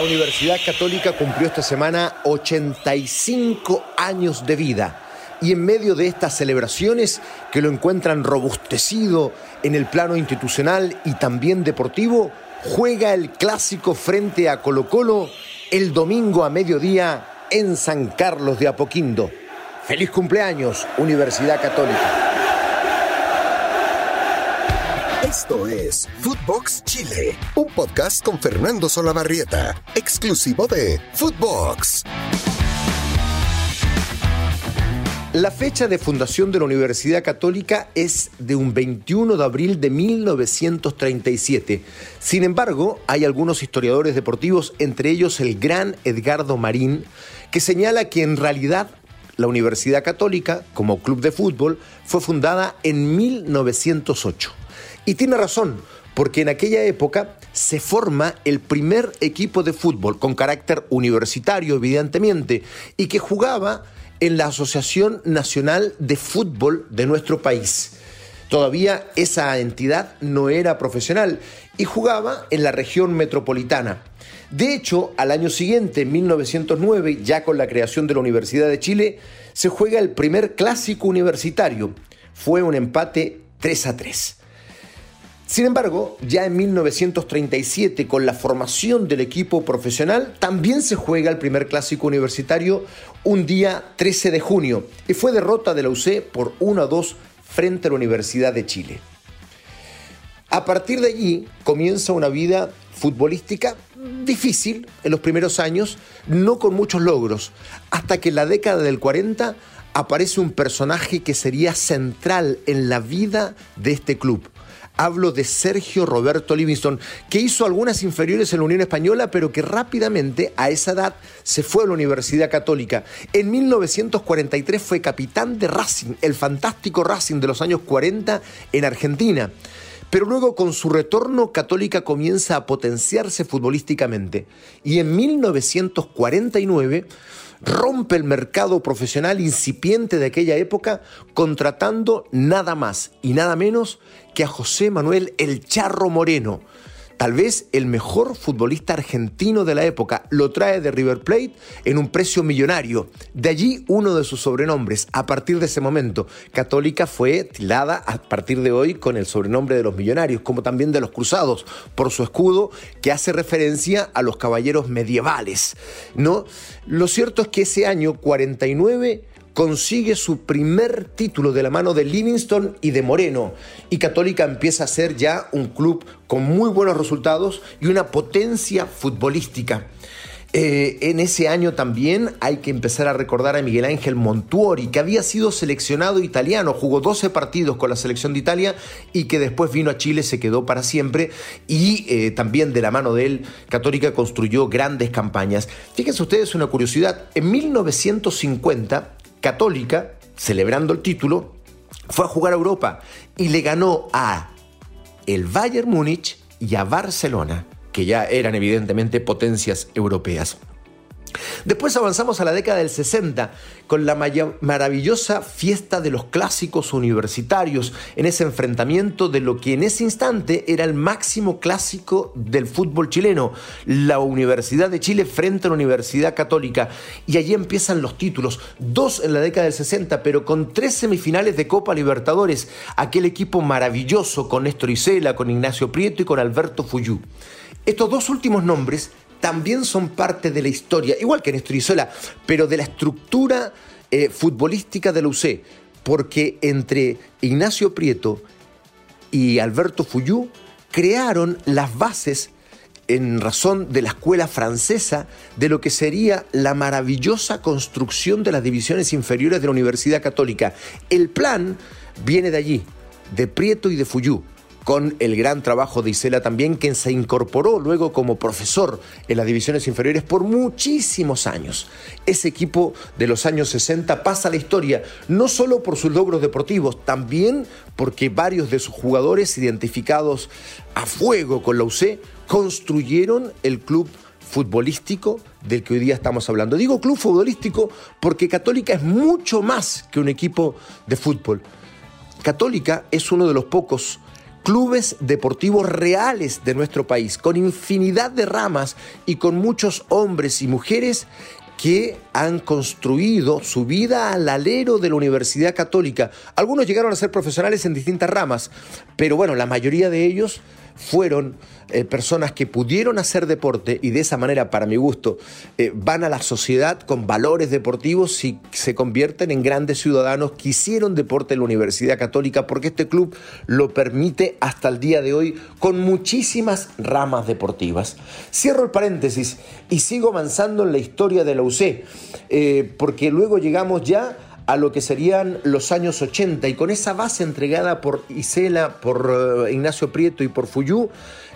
La Universidad Católica cumplió esta semana 85 años de vida y en medio de estas celebraciones que lo encuentran robustecido en el plano institucional y también deportivo, juega el clásico frente a Colo Colo el domingo a mediodía en San Carlos de Apoquindo. Feliz cumpleaños, Universidad Católica. Esto es Footbox Chile, un podcast con Fernando Solabarrieta, exclusivo de Footbox. La fecha de fundación de la Universidad Católica es de un 21 de abril de 1937. Sin embargo, hay algunos historiadores deportivos, entre ellos el gran Edgardo Marín, que señala que en realidad la Universidad Católica, como club de fútbol, fue fundada en 1908. Y tiene razón, porque en aquella época se forma el primer equipo de fútbol con carácter universitario, evidentemente, y que jugaba en la Asociación Nacional de Fútbol de nuestro país. Todavía esa entidad no era profesional y jugaba en la región metropolitana. De hecho, al año siguiente, en 1909, ya con la creación de la Universidad de Chile, se juega el primer clásico universitario. Fue un empate 3 a 3. Sin embargo, ya en 1937, con la formación del equipo profesional, también se juega el primer clásico universitario un día 13 de junio y fue derrota de la UC por 1 a 2 frente a la Universidad de Chile. A partir de allí comienza una vida futbolística difícil en los primeros años, no con muchos logros, hasta que en la década del 40 aparece un personaje que sería central en la vida de este club Hablo de Sergio Roberto Livingston, que hizo algunas inferiores en la Unión Española, pero que rápidamente, a esa edad, se fue a la Universidad Católica. En 1943 fue capitán de Racing, el fantástico Racing de los años 40 en Argentina. Pero luego con su retorno Católica comienza a potenciarse futbolísticamente. Y en 1949 rompe el mercado profesional incipiente de aquella época contratando nada más y nada menos que a José Manuel El Charro Moreno, tal vez el mejor futbolista argentino de la época. Lo trae de River Plate en un precio millonario. De allí uno de sus sobrenombres. A partir de ese momento, Católica fue tilada a partir de hoy con el sobrenombre de los millonarios, como también de los cruzados, por su escudo que hace referencia a los caballeros medievales. ¿no? Lo cierto es que ese año 49 consigue su primer título de la mano de Livingston y de Moreno. Y Católica empieza a ser ya un club con muy buenos resultados y una potencia futbolística. Eh, en ese año también hay que empezar a recordar a Miguel Ángel Montuori, que había sido seleccionado italiano, jugó 12 partidos con la selección de Italia y que después vino a Chile, se quedó para siempre y eh, también de la mano de él, Católica construyó grandes campañas. Fíjense ustedes una curiosidad, en 1950 Católica, celebrando el título, fue a jugar a Europa y le ganó a el Bayern Múnich y a Barcelona, que ya eran evidentemente potencias europeas. Después avanzamos a la década del 60 con la maravillosa fiesta de los clásicos universitarios, en ese enfrentamiento de lo que en ese instante era el máximo clásico del fútbol chileno, la Universidad de Chile frente a la Universidad Católica. Y allí empiezan los títulos, dos en la década del 60, pero con tres semifinales de Copa Libertadores, aquel equipo maravilloso con Néstor Isela, con Ignacio Prieto y con Alberto Fuyú. Estos dos últimos nombres también son parte de la historia, igual que Néstor Isola, pero de la estructura eh, futbolística de la UC, porque entre Ignacio Prieto y Alberto Fuyú crearon las bases en razón de la escuela francesa de lo que sería la maravillosa construcción de las divisiones inferiores de la Universidad Católica. El plan viene de allí, de Prieto y de Fuyú con el gran trabajo de Isela también, quien se incorporó luego como profesor en las divisiones inferiores por muchísimos años. Ese equipo de los años 60 pasa a la historia, no solo por sus logros deportivos, también porque varios de sus jugadores identificados a fuego con la UC construyeron el club futbolístico del que hoy día estamos hablando. Digo club futbolístico porque Católica es mucho más que un equipo de fútbol. Católica es uno de los pocos clubes deportivos reales de nuestro país, con infinidad de ramas y con muchos hombres y mujeres que han construido su vida al alero de la Universidad Católica. Algunos llegaron a ser profesionales en distintas ramas, pero bueno, la mayoría de ellos fueron eh, personas que pudieron hacer deporte y de esa manera, para mi gusto, eh, van a la sociedad con valores deportivos y se convierten en grandes ciudadanos que hicieron deporte en la Universidad Católica porque este club lo permite hasta el día de hoy con muchísimas ramas deportivas. Cierro el paréntesis y sigo avanzando en la historia de la UC, eh, porque luego llegamos ya a lo que serían los años 80 y con esa base entregada por Isela, por eh, Ignacio Prieto y por Fuyú,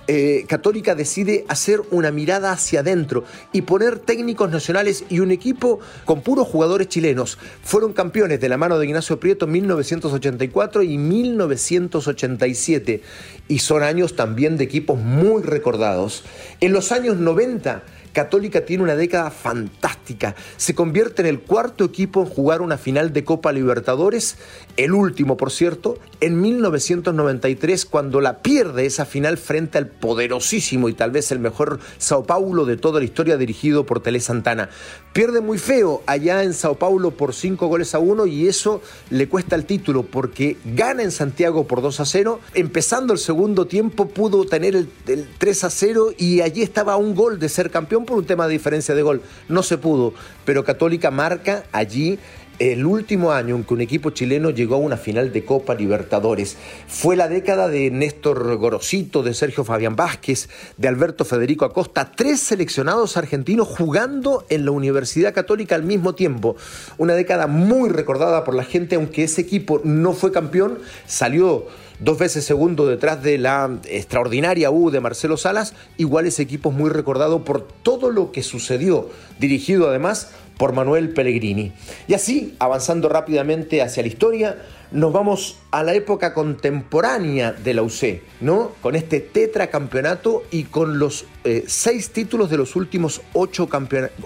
eh, Católica decide hacer una mirada hacia adentro y poner técnicos nacionales y un equipo con puros jugadores chilenos. Fueron campeones de la mano de Ignacio Prieto en 1984 y 1987 y son años también de equipos muy recordados. En los años 90 Católica tiene una década fantástica. Se convierte en el cuarto equipo en jugar una final de Copa Libertadores, el último, por cierto, en 1993, cuando la pierde esa final frente al poderosísimo y tal vez el mejor Sao Paulo de toda la historia dirigido por Tele Santana. Pierde muy feo allá en Sao Paulo por cinco goles a uno y eso le cuesta el título porque gana en Santiago por 2 a 0. Empezando el segundo tiempo pudo tener el, el 3 a 0 y allí estaba un gol de ser campeón por un tema de diferencia de gol. No se pudo, pero Católica marca allí el último año en que un equipo chileno llegó a una final de Copa Libertadores. Fue la década de Néstor Gorosito, de Sergio Fabián Vázquez, de Alberto Federico Acosta, tres seleccionados argentinos jugando en la Universidad Católica al mismo tiempo. Una década muy recordada por la gente, aunque ese equipo no fue campeón, salió dos veces segundo detrás de la extraordinaria U de Marcelo Salas, igual ese equipo es muy recordado por todo lo que sucedió, dirigido además por Manuel Pellegrini. Y así, avanzando rápidamente hacia la historia, nos vamos a la época contemporánea de la UC, ¿no? Con este tetracampeonato y con los eh, seis títulos de los últimos ocho,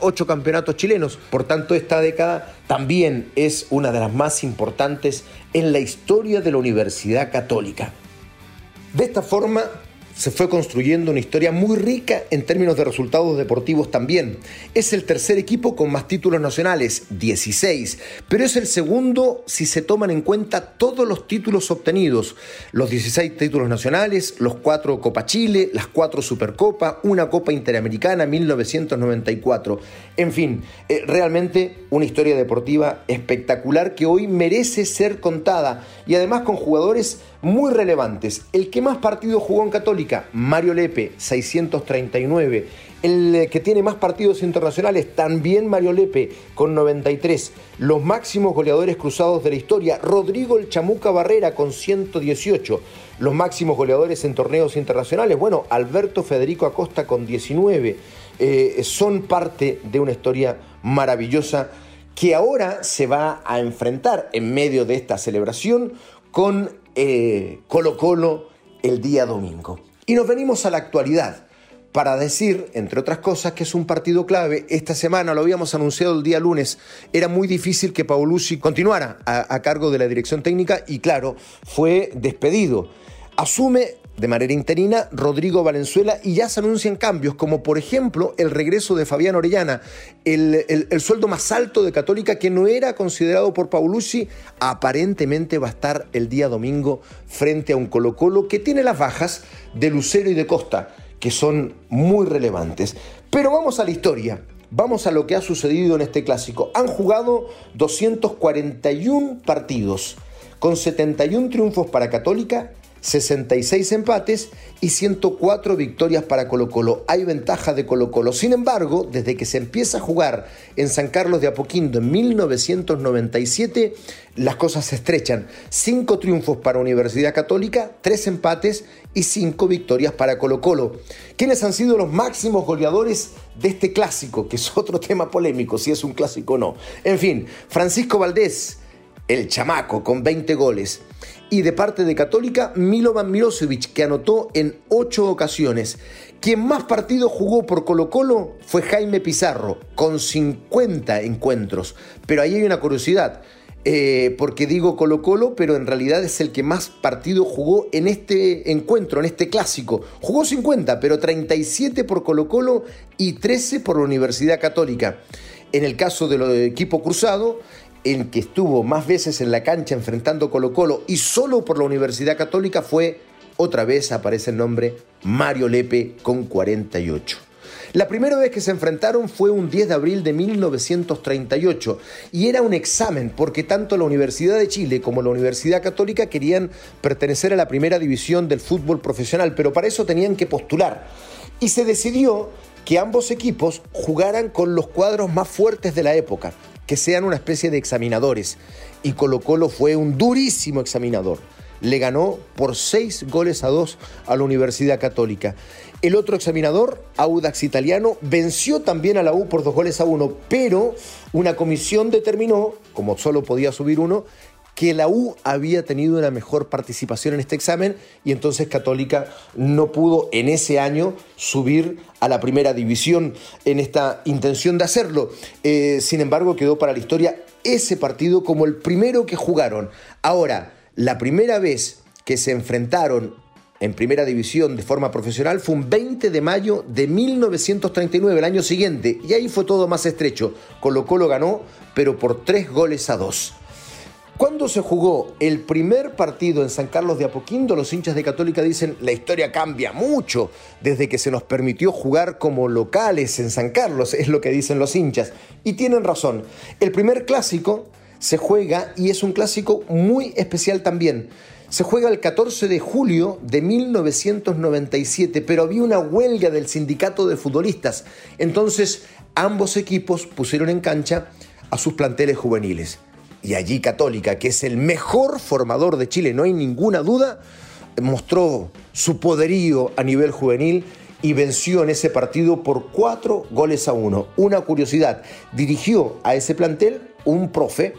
ocho campeonatos chilenos. Por tanto, esta década también es una de las más importantes en la historia de la Universidad Católica. De esta forma, se fue construyendo una historia muy rica en términos de resultados deportivos también. Es el tercer equipo con más títulos nacionales, 16, pero es el segundo si se toman en cuenta todos los títulos obtenidos, los 16 títulos nacionales, los 4 Copa Chile, las 4 Supercopa, una Copa Interamericana 1994. En fin, eh, realmente una historia deportiva espectacular que hoy merece ser contada y además con jugadores muy relevantes. El que más partidos jugó en Católica, Mario Lepe, 639. El eh, que tiene más partidos internacionales, también Mario Lepe, con 93. Los máximos goleadores cruzados de la historia, Rodrigo el Chamuca Barrera, con 118. Los máximos goleadores en torneos internacionales, bueno, Alberto Federico Acosta, con 19. Eh, son parte de una historia maravillosa que ahora se va a enfrentar en medio de esta celebración con eh, Colo Colo el día domingo. Y nos venimos a la actualidad para decir, entre otras cosas, que es un partido clave. Esta semana lo habíamos anunciado el día lunes. Era muy difícil que Paolucci continuara a cargo de la dirección técnica y claro, fue despedido. Asume de manera interina Rodrigo Valenzuela y ya se anuncian cambios, como por ejemplo el regreso de Fabián Orellana, el, sueldo más alto de Católica que no era considerado por Paulucci, aparentemente va a estar el día domingo frente a un Colo Colo que tiene las bajas de Lucero y de Costa, que son muy relevantes. Pero vamos a la historia. Vamos a lo que ha sucedido en este clásico. Han jugado 241 partidos, con 71 triunfos para Católica 66 empates y 104 victorias para Colo Colo. Hay ventaja de Colo Colo. Sin embargo, desde que se empieza a jugar en San Carlos de Apoquindo en 1997, las cosas se estrechan. Cinco triunfos para Universidad Católica, tres empates y cinco victorias para Colo Colo. ¿Quiénes han sido los máximos goleadores de este clásico? Que es otro tema polémico, si es un clásico o no. En fin, Francisco Valdés, el chamaco, con 20 goles y de parte de Católica Milovan Milosevic, que anotó en ocho ocasiones. Quien más partidos jugó por Colo Colo fue Jaime Pizarro, con 50 encuentros. Pero ahí hay una curiosidad. eh, porque digo Colo Colo, pero en realidad es el que más partido jugó en este encuentro, en este clásico. Jugó 50, pero 37 por Colo Colo y 13 por la Universidad Católica. En el caso del equipo cruzado, el que estuvo más veces en la cancha enfrentando Colo Colo y solo por la Universidad Católica fue, otra vez aparece el nombre, Mario Lepe con 48. La primera vez que se enfrentaron fue un 10 de abril de 1938 y era un examen porque tanto la Universidad de Chile como la Universidad Católica querían pertenecer a la primera división del fútbol profesional, pero para eso tenían que postular. Y se decidió que ambos equipos jugaran con los cuadros más fuertes de la época, que sean una especie de examinadores. Y Colo Colo fue un durísimo examinador. Le ganó por seis goles a dos a la Universidad Católica. El otro examinador, Audax Italiano, venció también a la U por dos goles a uno, pero una comisión determinó, como solo podía subir uno, que la U había tenido una mejor participación en este examen y entonces Católica no pudo en ese año subir a la primera división en esta intención de hacerlo. Eh, sin embargo, quedó para la historia ese partido como el primero que jugaron. Ahora, la primera vez que se enfrentaron en primera división de forma profesional fue un 20 de mayo de 1939, el año siguiente, y ahí fue todo más estrecho. Colo Colo ganó, pero por tres goles a dos. Cuando se jugó el primer partido en San Carlos de Apoquindo, los hinchas de Católica dicen la historia cambia mucho desde que se nos permitió jugar como locales en San Carlos, es lo que dicen los hinchas. Y tienen razón. El primer clásico se juega y es un clásico muy especial también se juega el 14 de julio de 1997, pero había una huelga del sindicato de futbolistas. Entonces ambos equipos pusieron en cancha a sus planteles juveniles. Y allí Católica, que es el mejor formador de Chile, no hay ninguna duda, mostró su poderío a nivel juvenil y venció en ese partido por cuatro goles a uno. Una curiosidad, dirigió a ese plantel un profe,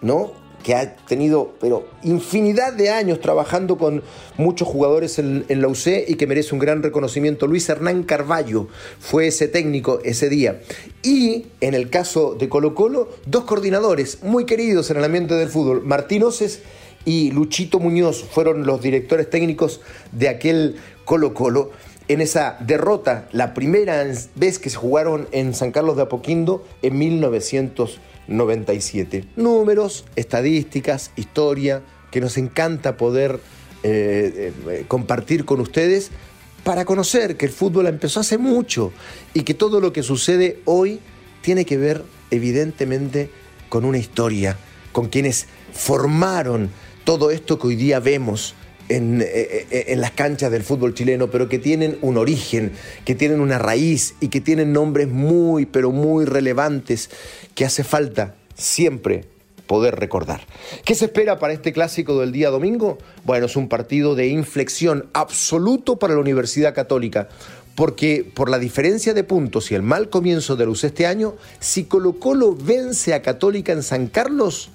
¿no? Que ha tenido pero infinidad de años trabajando con muchos jugadores en, la UC y que merece un gran reconocimiento. Luis Hernán Carballo fue ese técnico ese día. Y en el caso de Colo Colo, dos coordinadores muy queridos en el ambiente del fútbol, Martín Oces y Luchito Muñoz fueron los directores técnicos de aquel Colo Colo en esa derrota, la primera vez que se jugaron en San Carlos de Apoquindo en 1900 97. Números, estadísticas, historia, que nos encanta poder eh, eh, compartir con ustedes para conocer que el fútbol empezó hace mucho y que todo lo que sucede hoy tiene que ver evidentemente con una historia, con quienes formaron todo esto que hoy día vemos en, eh, eh, en, las canchas del fútbol chileno, pero que tienen un origen, que tienen una raíz y que tienen nombres muy, pero muy relevantes que hace falta siempre poder recordar. ¿Qué se espera para este clásico del día domingo? Bueno, es un partido de inflexión absoluto para la Universidad Católica, porque por la diferencia de puntos y el mal comienzo de luz este año, si Colo Colo vence a Católica en San Carlos,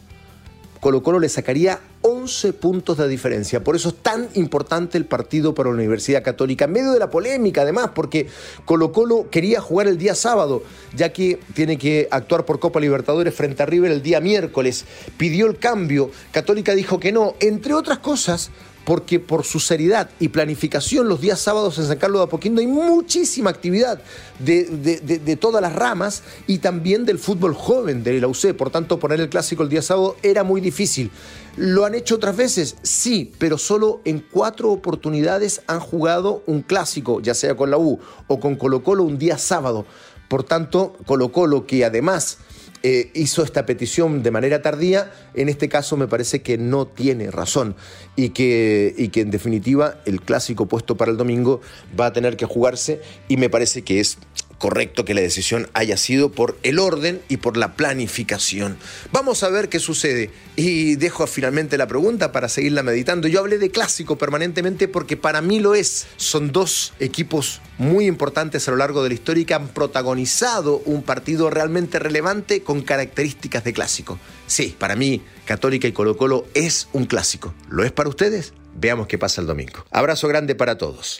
Colo Colo le sacaría 11 puntos de diferencia. Por eso es tan importante el partido para la Universidad Católica, en medio de la polémica además, porque Colo Colo quería jugar el día sábado, ya que tiene que actuar por Copa Libertadores frente a River el día miércoles. Pidió el cambio, Católica dijo que no, entre otras cosas porque por su seriedad y planificación los días sábados en San Carlos de Apoquindo hay muchísima actividad de, todas las ramas y también del fútbol joven de la UC. Por tanto, poner el clásico el día sábado era muy difícil. ¿Lo han hecho otras veces? Sí, pero solo en cuatro oportunidades han jugado un clásico, ya sea con la U o con Colo Colo un día sábado. Por tanto, Colo Colo, que además eh, hizo esta petición de manera tardía, en este caso me parece que no tiene razón y que, y que en definitiva el clásico puesto para el domingo va a tener que jugarse y me parece que es correcto que la decisión haya sido por el orden y por la planificación. Vamos a ver qué sucede. Y dejo finalmente la pregunta para seguirla meditando. Yo hablé de clásico permanentemente porque para mí lo es. Son dos equipos muy importantes a lo largo de la historia y que han protagonizado un partido realmente relevante con características de clásico. Sí, para mí, Católica y Colo Colo es un clásico. ¿Lo es para ustedes? Veamos qué pasa el domingo. Abrazo grande para todos.